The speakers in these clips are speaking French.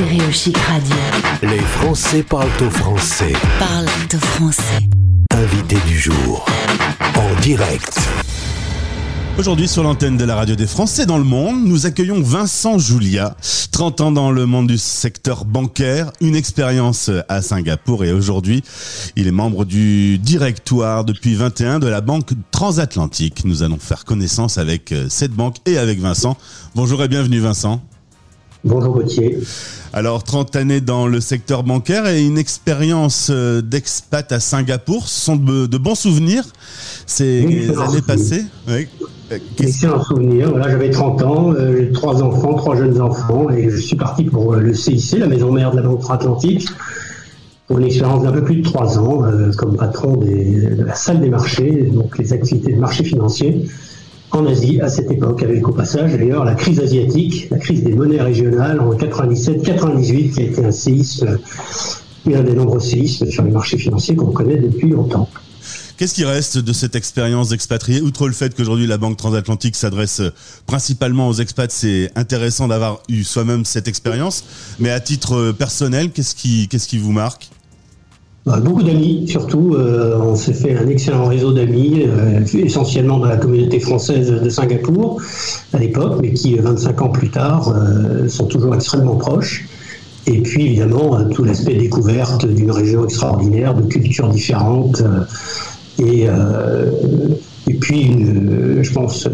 Stéréo Chic Radio. Les Français parlent au français. Parle de français. Invité du jour. En direct. Aujourd'hui sur l'antenne de la radio des Français dans le monde, nous accueillons Vincent Julia, 30 ans dans le monde du secteur bancaire, une expérience à Singapour et aujourd'hui il est membre du directoire depuis 21 de la banque transatlantique. Nous allons faire connaissance avec euh, cette banque et avec Vincent. Bonjour et bienvenue Vincent. Bonjour Gauthier. Alors 30 années dans le secteur bancaire et une expérience euh, d'expat à Singapour, ce sont de, de bons souvenirs ces Excellent années passées oui. Euh, Excellent souvenir. Voilà, j'avais 30 ans, euh, j'ai trois enfants, trois jeunes enfants, et je suis parti pour euh, le CIC, la maison mère de la Banque Atlantique, pour une expérience d'un peu plus de trois ans, euh, comme patron des- de la salle des marchés, donc les activités de marché financier en Asie à cette époque, avec au passage d'ailleurs la crise asiatique, la crise des monnaies régionales en 97-98, qui a été un séisme, un des nombreux séismes sur les marchés financiers qu'on connaît depuis longtemps. Qu'est-ce qui reste de cette expérience d'expatrié? Outre le fait qu'aujourd'hui la Banque transatlantique s'adresse principalement aux expats, c'est intéressant d'avoir eu soi-même cette expérience. Mais à titre personnel, qu'est-ce qui, vous marque? Beaucoup d'amis, surtout. Euh, on s'est fait un excellent réseau d'amis, euh, essentiellement dans la communauté française de Singapour à l'époque, mais qui, euh, 25 ans plus tard, euh, sont toujours extrêmement proches. Et puis, évidemment, euh, tout l'aspect découverte d'une région extraordinaire, de cultures différentes. euh, et, euh, puis, une, euh, je pense, euh,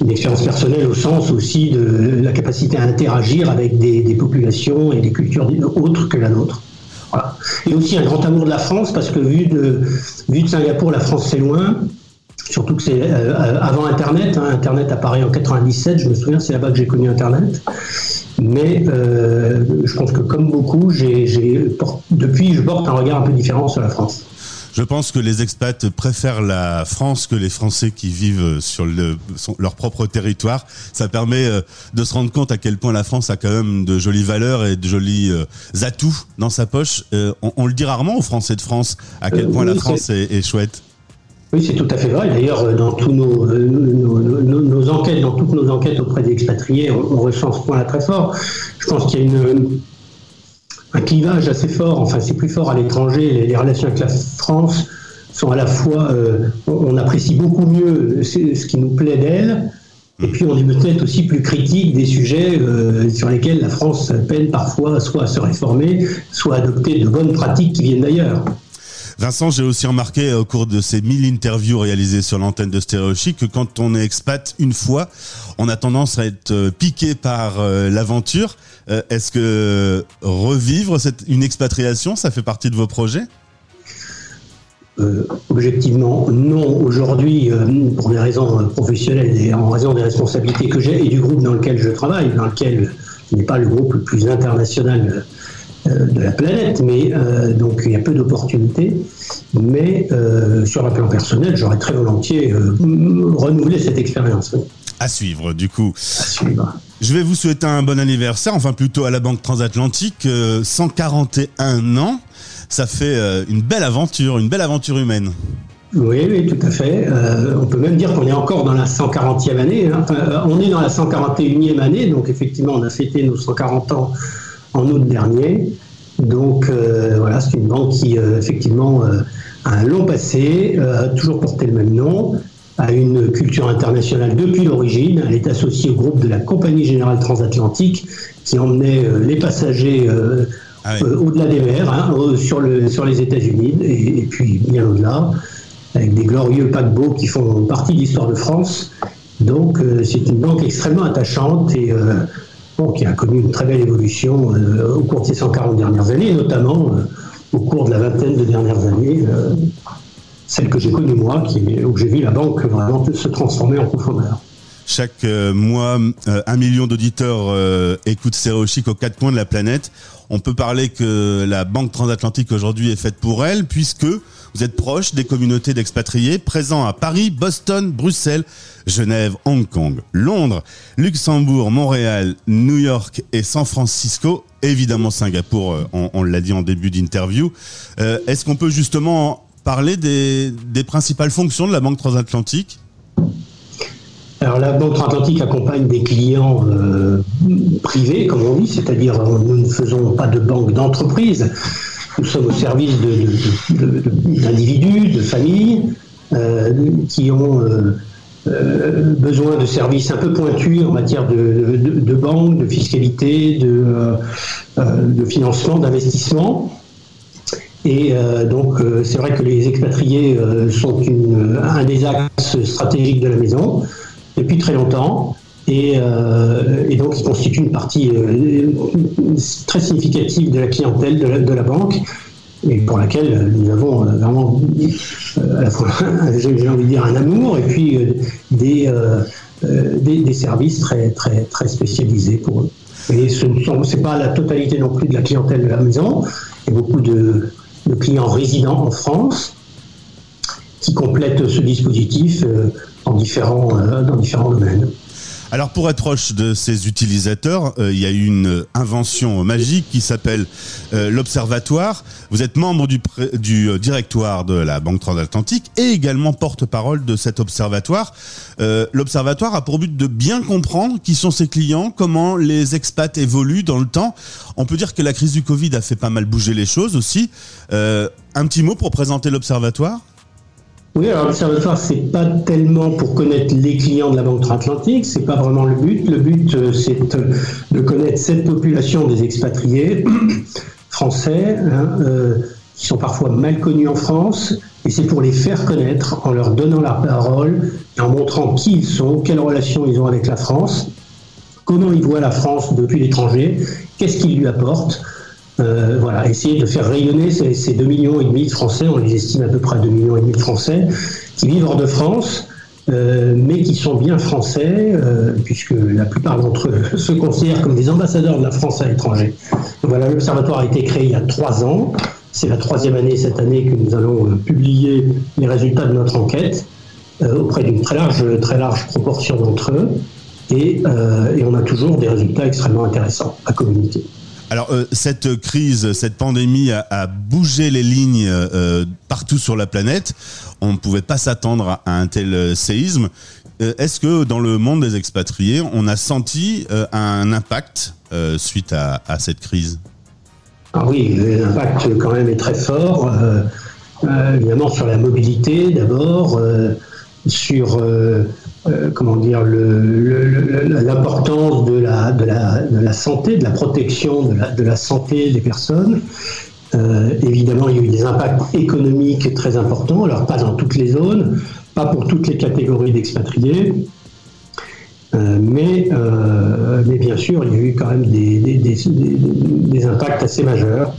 une expérience personnelle au sens aussi de la capacité à interagir avec des, des populations et des cultures autres que la nôtre. Voilà. Et aussi un grand amour de la France, parce que vu de, vu de Singapour, la France c'est loin. Surtout que c'est euh, avant Internet. hein. Internet apparaît en 97, je me souviens, c'est là-bas que j'ai connu Internet. Mais euh, je pense que comme beaucoup, depuis, je porte un regard un peu différent sur la France. Je pense que les expats préfèrent la France que les Français qui vivent sur le, leur propre territoire. Ça permet euh, de se rendre compte à quel point la France a quand même de jolies valeurs et de jolis euh, atouts dans sa poche. Euh, on, on le dit rarement aux Français de France à quel point la France est, est chouette. Oui, c'est tout à fait vrai. D'ailleurs, dans tous nos, nos, nos- nos enquêtes, dans toutes nos enquêtes auprès des expatriés, on, on ressent ce point-là très fort. Je pense qu'il y a une, un clivage assez fort. Enfin, c'est plus fort à l'étranger. Les, relations avec la France sont à la fois, euh, on, apprécie beaucoup mieux ce, ce qui nous plaît d'elle. Et puis on est peut-être aussi plus critique des sujets euh, sur lesquels la France peine parfois soit à se réformer, soit à adopter de bonnes pratiques qui viennent d'ailleurs. Vincent, j'ai aussi remarqué euh, au cours de ces 1000 interviews réalisées sur l'antenne de Stéréo Chic que quand on est expat une fois, on a tendance à être euh, piqué par euh, l'aventure. Est-ce que revivre cette, une expatriation, ça fait partie de vos projets? Objectivement, non. Aujourd'hui, pour des raisons professionnelles et en raison des responsabilités que j'ai et du groupe dans lequel je travaille, dans lequel n'est pas le groupe le plus international de la planète, mais euh, donc il y a peu d'opportunités. Mais euh, sur un plan personnel, j'aurais très volontiers euh, renouvelé cette expérience. oui, À suivre, du coup. à suivre. Je vais vous souhaiter un bon anniversaire, enfin plutôt à la Banque Transatlantique, euh, 141 ans. Ça fait euh, une belle aventure, une belle aventure humaine. Oui, oui, tout à fait. Euh, on peut même dire qu'on est encore dans la 140e année. hein. Enfin, euh, on est dans la 141e année, donc effectivement, on a fêté nos 140 ans en août dernier. Donc euh, voilà, c'est une banque qui, euh, effectivement, euh, a un long passé, a toujours porté le même nom, a une culture internationale depuis l'origine. Elle est associée au groupe de la Compagnie Générale Transatlantique qui emmenait les passagers Ah oui. au-delà des mers, hein, sur, le, sur les États-Unis et, et puis bien au-delà, avec des glorieux paquebots qui font partie de l'histoire de France. Donc c'est une banque extrêmement attachante et qui a connu une très belle évolution euh, au cours de ces 140 dernières années, notamment euh, au cours de la vingtaine de dernières années, euh, celle que j'ai connue moi, où j'ai vu la banque vraiment se transformer en profondeur. Chaque mois, un million d'auditeurs écoutent Stéréo aux quatre coins de la planète. On peut parler que la Banque Transatlantique aujourd'hui est faite pour elle, puisque vous êtes proche des communautés d'expatriés présents à Paris, Boston, Bruxelles, Genève, Hong Kong, Londres, Luxembourg, Montréal, New York et San Francisco. Évidemment Singapour, euh, on, l'a dit en début d'interview. Euh, Est-ce qu'on peut justement parler des, des principales fonctions de la Banque Transatlantique? Alors la Banque Atlantique accompagne des clients euh, privés, comme on dit, c'est-à-dire nous ne faisons pas de banque d'entreprise, nous sommes au service d'individus, de, familles euh, qui ont euh, euh, besoin de services un peu pointus en matière de, banque, de fiscalité, de, financement, d'investissement. Et donc, c'est vrai que les expatriés sont un des axes stratégiques de la maison depuis très longtemps. Et, et donc, ils constituent une partie très significative de la clientèle de la, banque et pour laquelle nous avons vraiment à la fois, j'ai envie de dire, un amour et puis des, des, des, services très, très, très spécialisés pour eux. Et ce n'est pas la totalité non plus de la clientèle de la maison. Il y a beaucoup de, de clients résidents en France qui complètent ce dispositif en différents, dans différents domaines. Alors pour être proche de ces utilisateurs, euh, il y a une invention magique qui s'appelle euh, l'Observatoire. Vous êtes membre du, euh, directoire de la Banque Transatlantique et également porte-parole de cet observatoire. L'Observatoire a pour but de bien comprendre qui sont ses clients, comment les expats évoluent dans le temps. On peut dire que la crise du Covid a fait pas mal bouger les choses aussi. un petit mot pour présenter l'Observatoire oui, alors l'observatoire, c'est pas tellement pour connaître les clients de la Banque Transatlantique, c'est pas vraiment le but. Le but, euh, c'est de connaître cette population des expatriés français, hein, euh, qui sont parfois mal connus en France, et c'est pour les faire connaître en leur donnant la parole et en montrant qui ils sont, quelles relations ils ont avec la France, comment ils voient la France depuis l'étranger, qu'est-ce qu'ils lui apportent. Euh, voilà, essayer de faire rayonner ces, ces 2 millions et demi de Français, on les estime à peu près à 2 millions et demi de Français, qui vivent hors de France, euh, mais qui sont bien français, euh, puisque la plupart d'entre eux se considèrent comme des ambassadeurs de la France à l'étranger. Voilà, l'Observatoire a été créé il y a trois ans. C'est la troisième année cette année que nous allons publier les résultats de notre enquête auprès d'une très large, très large proportion d'entre eux. Et, et on a toujours des résultats extrêmement intéressants à communiquer. Alors euh, cette crise, cette pandémie a, bougé les lignes euh, partout sur la planète. On ne pouvait pas s'attendre à un tel euh, séisme. Est-ce que dans le monde des expatriés, on a senti un impact suite à, à, cette crise? Ah Oui, l'impact quand même est très fort. évidemment sur la mobilité d'abord, sur euh, comment dire, l'importance de la, de, la, santé, de la protection de la, santé des personnes. Euh, évidemment, il y a eu des impacts économiques très importants, alors pas dans toutes les zones, pas pour toutes les catégories d'expatriés, euh, mais, euh, mais bien sûr, il y a eu quand même des, des impacts assez majeurs.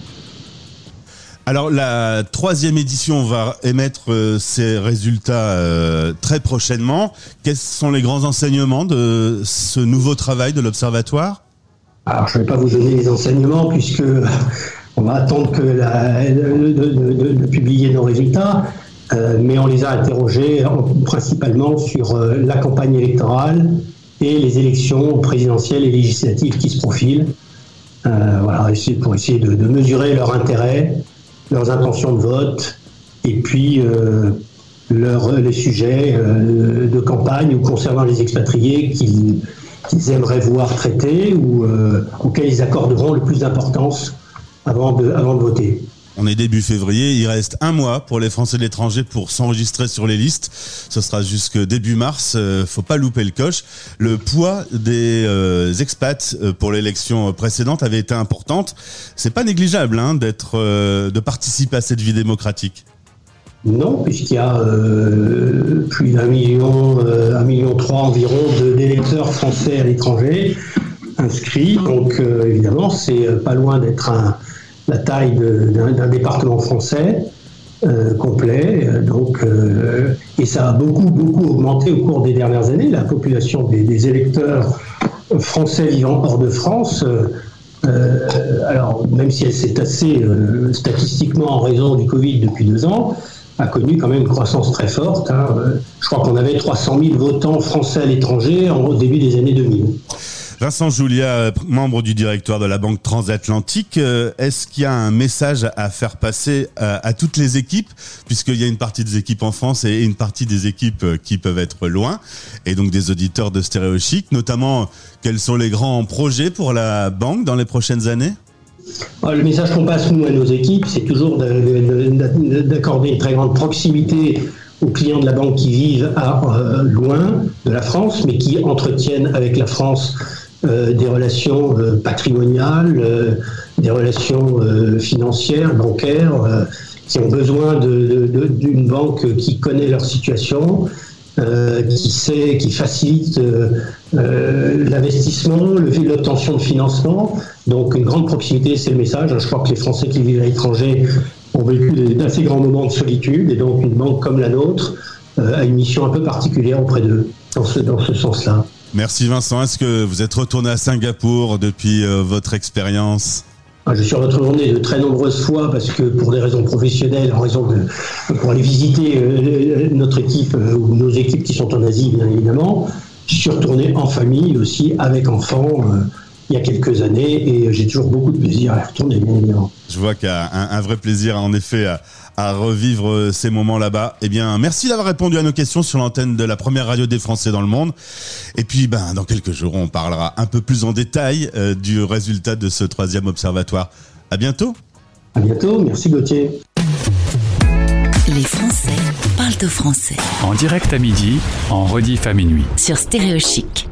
Alors la troisième édition va émettre euh, ses résultats euh, très prochainement. Quels sont les grands enseignements de ce nouveau travail de l'Observatoire? Alors je ne vais pas vous donner les enseignements puisque on va attendre de, publier nos résultats, euh, mais on les a interrogés principalement sur la campagne électorale et les élections présidentielles et législatives qui se profilent. Voilà, pour essayer de mesurer leur intérêt leurs intentions de vote et puis euh, leur, les sujets euh, de campagne ou concernant les expatriés qu'ils aimeraient voir traités ou euh, auxquels ils accorderont le plus d'importance avant de, avant de voter. On est début février, il reste un mois pour les Français de l'étranger pour s'enregistrer sur les listes. Ce sera jusque début mars, euh, faut pas louper le coche. Le poids des euh, expats euh, pour l'élection précédente avait été importante. C'est pas négligeable hein, d'être, de participer à cette vie démocratique. Non, puisqu'il y a plus d'un million, un million trois environ d'électeurs français à l'étranger inscrits. Donc évidemment, c'est pas loin d'être un la taille d'un département français euh, complet. Donc, euh, et ça a beaucoup, beaucoup augmenté au cours des dernières années. La population des, électeurs français vivant hors de France, euh, alors même si elle s'est assez statistiquement en raison du Covid depuis deux ans, a connu quand même une croissance très forte. Hein. Je crois qu'on avait 300 000 votants français à l'étranger au début des années 2000. Vincent Julia, membre du directoire de la Banque Transatlantique, euh, est-ce qu'il y a un message à faire passer à, toutes les équipes, puisqu'il y a une partie des équipes en France et une partie des équipes euh, qui peuvent être loin, et donc des auditeurs de Stéréo Chic, notamment quels sont les grands projets pour la banque dans les prochaines années? Ah, le message qu'on passe, nous, à nos équipes, c'est toujours d'accorder une très grande proximité aux clients de la banque qui vivent euh, loin de la France, mais qui entretiennent avec la France euh, des relations euh, patrimoniales, des relations financières, bancaires, qui ont besoin d'une banque qui connaît leur situation, qui sait, qui facilite l'investissement, l'obtention de financement. Donc une grande proximité, c'est le message. Je crois que les Français qui vivent à l'étranger ont vécu d'assez grands moments de solitude et donc une banque comme la nôtre euh, a une mission un peu particulière auprès d'eux dans ce, dans ce sens-là. Merci Vincent. Est-ce que vous êtes retourné à Singapour depuis euh, votre expérience? Ah, je suis retourné de très nombreuses fois parce que pour des raisons professionnelles, en raison de pour aller visiter euh, notre équipe ou nos équipes qui sont en Asie, bien évidemment. Je suis retourné en famille aussi avec enfants il y a quelques années et j'ai toujours beaucoup de plaisir à y retourner, bien évidemment. Je vois qu'il y a un, vrai plaisir, en effet, à, revivre ces moments là-bas. Eh bien, merci d'avoir répondu à nos questions sur l'antenne de la première radio des Français dans le monde. Et puis, ben, dans quelques jours, on parlera un peu plus en détail euh, du résultat de ce troisième observatoire. À bientôt. À bientôt. Merci Gauthier. Les Français parlent au français. En direct à midi, en rediff à minuit. Sur Stéréo Chic.